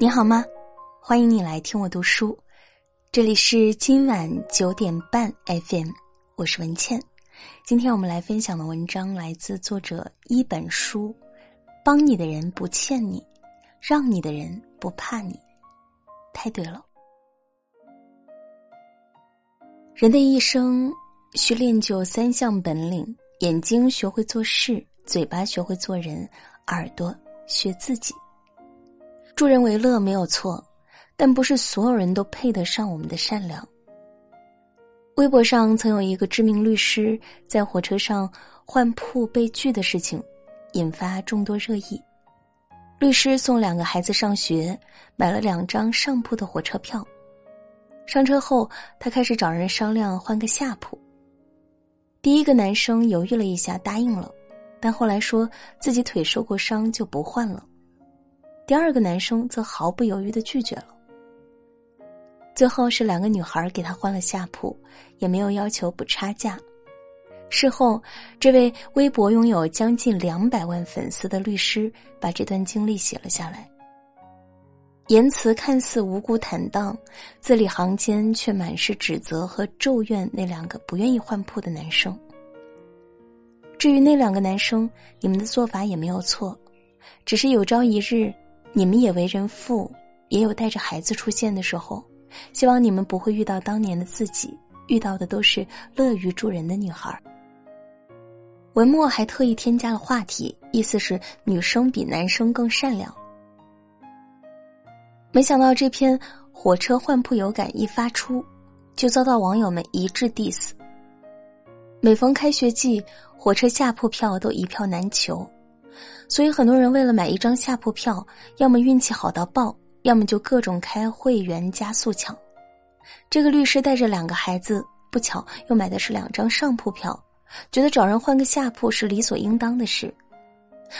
你好吗？欢迎你来听我读书，这里是今晚九点半 FM，我是文倩。今天我们来分享的文章来自作者一本书，帮你的人不欠你，让你的人不怕你，太对了。人的一生需练就三项本领：眼睛学会做事，嘴巴学会做人，耳朵学自己。助人为乐没有错，但不是所有人都配得上我们的善良。微博上曾有一个知名律师在火车上换铺被拒的事情，引发众多热议。律师送两个孩子上学，买了两张上铺的火车票。上车后，他开始找人商量换个下铺。第一个男生犹豫了一下，答应了，但后来说自己腿受过伤，就不换了。第二个男生则毫不犹豫的拒绝了。最后是两个女孩给他换了下铺，也没有要求补差价。事后，这位微博拥有将近两百万粉丝的律师把这段经历写了下来，言辞看似无辜坦荡，字里行间却满是指责和咒怨那两个不愿意换铺的男生。至于那两个男生，你们的做法也没有错，只是有朝一日。你们也为人父，也有带着孩子出现的时候，希望你们不会遇到当年的自己，遇到的都是乐于助人的女孩。文末还特意添加了话题，意思是女生比男生更善良。没想到这篇火车换铺有感一发出，就遭到网友们一致 diss。每逢开学季，火车下铺票都一票难求。所以很多人为了买一张下铺票，要么运气好到爆，要么就各种开会员加速抢。这个律师带着两个孩子，不巧又买的是两张上铺票，觉得找人换个下铺是理所应当的事。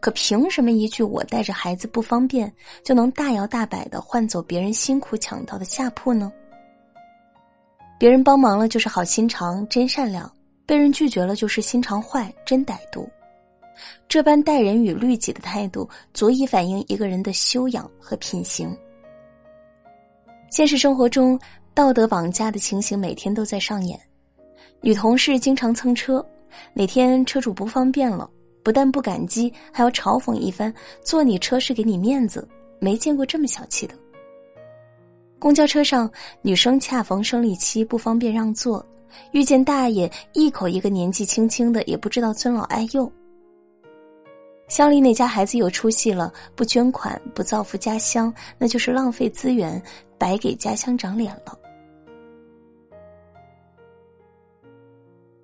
可凭什么一句“我带着孩子不方便”，就能大摇大摆的换走别人辛苦抢到的下铺呢？别人帮忙了就是好心肠、真善良，被人拒绝了就是心肠坏、真歹毒。这般待人与律己的态度，足以反映一个人的修养和品行。现实生活中，道德绑架的情形每天都在上演。女同事经常蹭车，哪天车主不方便了，不但不感激，还要嘲讽一番：“坐你车是给你面子，没见过这么小气的。”公交车上，女生恰逢生理期不方便让座，遇见大爷一口一个年纪轻轻的，也不知道尊老爱幼。乡里哪家孩子有出息了？不捐款，不造福家乡，那就是浪费资源，白给家乡长脸了。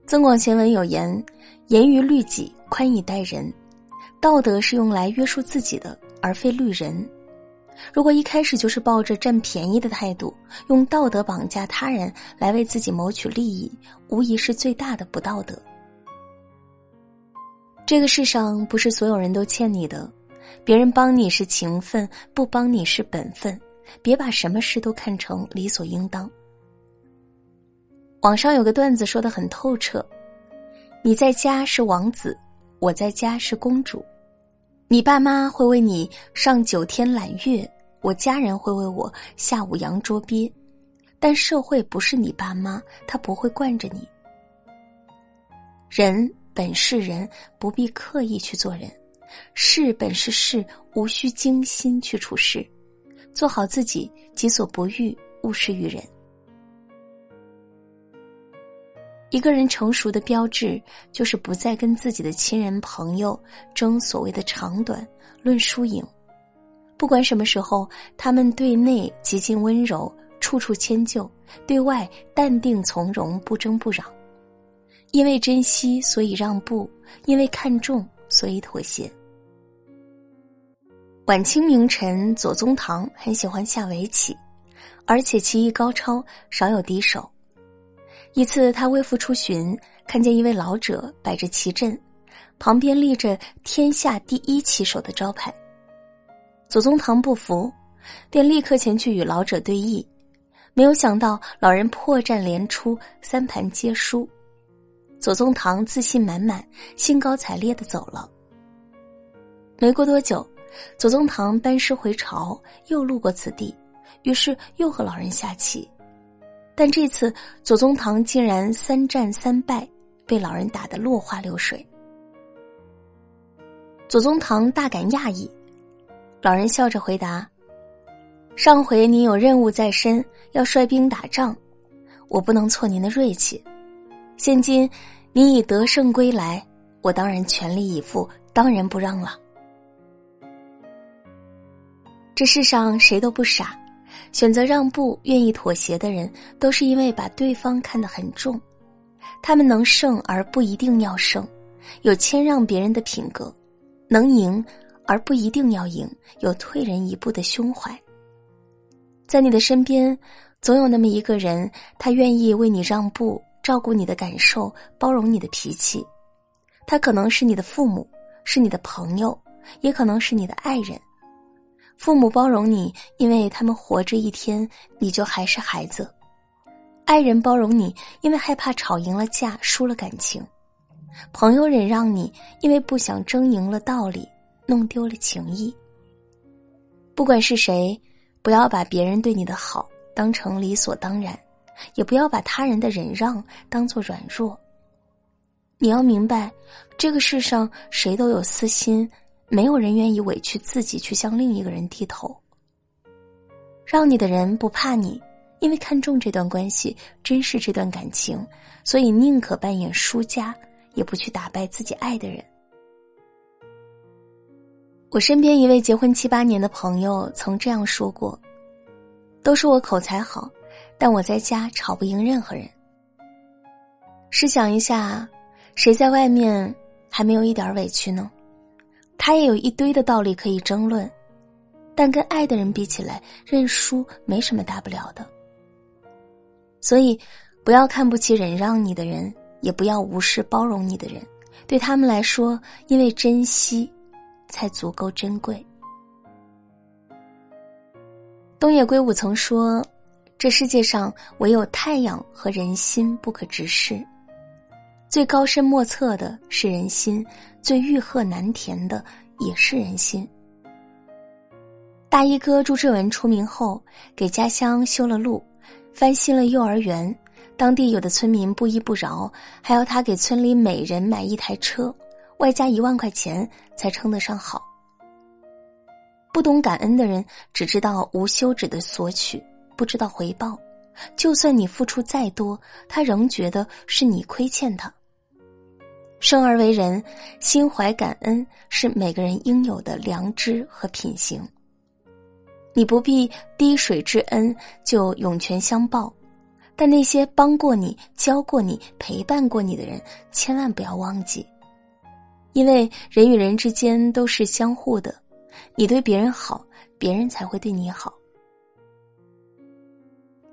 《增广贤文》有言：“严于律己，宽以待人。”道德是用来约束自己的，而非律人。如果一开始就是抱着占便宜的态度，用道德绑架他人来为自己谋取利益，无疑是最大的不道德。这个世上不是所有人都欠你的，别人帮你是情分，不帮你是本分。别把什么事都看成理所应当。网上有个段子说的很透彻：你在家是王子，我在家是公主。你爸妈会为你上九天揽月，我家人会为我下五洋捉鳖。但社会不是你爸妈，他不会惯着你。人。本是人，不必刻意去做人；事本是事，无需精心去处事。做好自己，己所不欲，勿施于人。一个人成熟的标志，就是不再跟自己的亲人朋友争所谓的长短、论输赢。不管什么时候，他们对内极尽温柔，处处迁就；对外淡定从容，不争不扰。因为珍惜，所以让步；因为看重，所以妥协。晚清名臣左宗棠很喜欢下围棋，而且棋艺高超，少有敌手。一次，他微服出巡，看见一位老者摆着棋阵，旁边立着“天下第一棋手”的招牌。左宗棠不服，便立刻前去与老者对弈，没有想到老人破绽连出，三盘皆输。左宗棠自信满满，兴高采烈的走了。没过多久，左宗棠班师回朝，又路过此地，于是又和老人下棋。但这次左宗棠竟然三战三败，被老人打得落花流水。左宗棠大感讶异，老人笑着回答：“上回您有任务在身，要率兵打仗，我不能挫您的锐气。现今你已得胜归来，我当然全力以赴，当仁不让了。”这世上谁都不傻，选择让步、愿意妥协的人，都是因为把对方看得很重。他们能胜而不一定要胜，有谦让别人的品格；能赢而不一定要赢，有退人一步的胸怀。在你的身边，总有那么一个人，他愿意为你让步，照顾你的感受，包容你的脾气。他可能是你的父母，是你的朋友，也可能是你的爱人。父母包容你，因为他们活着一天，你就还是孩子；爱人包容你，因为害怕吵赢了架，输了感情；朋友忍让你，因为不想争赢了道理，弄丢了情谊。不管是谁，不要把别人对你的好当成理所当然，也不要把他人的忍让当做软弱。你要明白，这个世上谁都有私心。没有人愿意委屈自己去向另一个人低头。让你的人不怕你，因为看重这段关系，珍视这段感情，所以宁可扮演输家，也不去打败自己爱的人。我身边一位结婚七八年的朋友曾这样说过：“都说我口才好，但我在家吵不赢任何人。”试想一下，谁在外面还没有一点委屈呢？他也有一堆的道理可以争论，但跟爱的人比起来，认输没什么大不了的。所以，不要看不起忍让你的人，也不要无视包容你的人。对他们来说，因为珍惜，才足够珍贵。东野圭吾曾说：“这世界上唯有太阳和人心不可直视。”最高深莫测的是人心，最欲壑难填的也是人心。大衣哥朱之文出名后，给家乡修了路，翻新了幼儿园，当地有的村民不依不饶，还要他给村里每人买一台车，外加一万块钱才称得上好。不懂感恩的人，只知道无休止的索取，不知道回报。就算你付出再多，他仍觉得是你亏欠他。生而为人，心怀感恩是每个人应有的良知和品行。你不必滴水之恩就涌泉相报，但那些帮过你、教过你、陪伴过你的人，千万不要忘记，因为人与人之间都是相互的，你对别人好，别人才会对你好。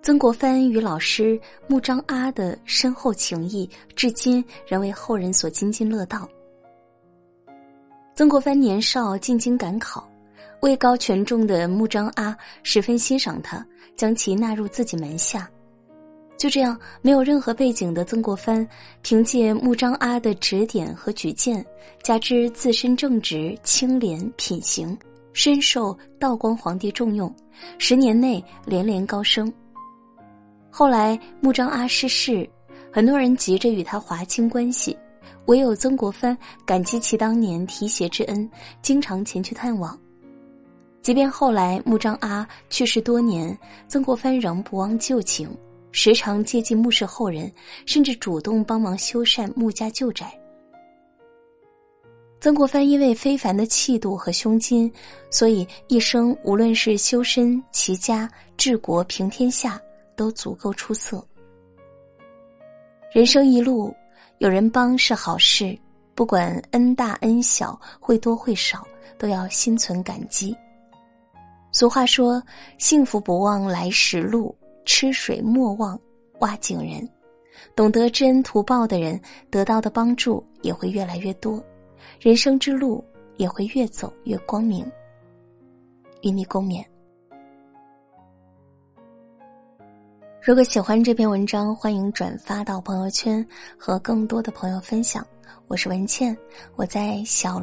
曾国藩与老师穆彰阿的深厚情谊，至今仍为后人所津津乐道。曾国藩年少进京赶考，位高权重的穆彰阿十分欣赏他，将其纳入自己门下。就这样，没有任何背景的曾国藩，凭借穆彰阿的指点和举荐，加之自身正直清廉品行，深受道光皇帝重用，十年内连连高升。后来穆彰阿逝世，很多人急着与他划清关系，唯有曾国藩感激其当年提携之恩，经常前去探望。即便后来穆彰阿去世多年，曾国藩仍不忘旧情，时常接济穆氏后人，甚至主动帮忙修缮穆家旧宅。曾国藩因为非凡的气度和胸襟，所以一生无论是修身、齐家、治国、平天下。都足够出色。人生一路，有人帮是好事，不管恩大恩小，会多会少，都要心存感激。俗话说：“幸福不忘来时路，吃水莫忘挖井人。”懂得知恩图报的人，得到的帮助也会越来越多，人生之路也会越走越光明。与你共勉。如果喜欢这篇文章，欢迎转发到朋友圈，和更多的朋友分享。我是文倩，我在小。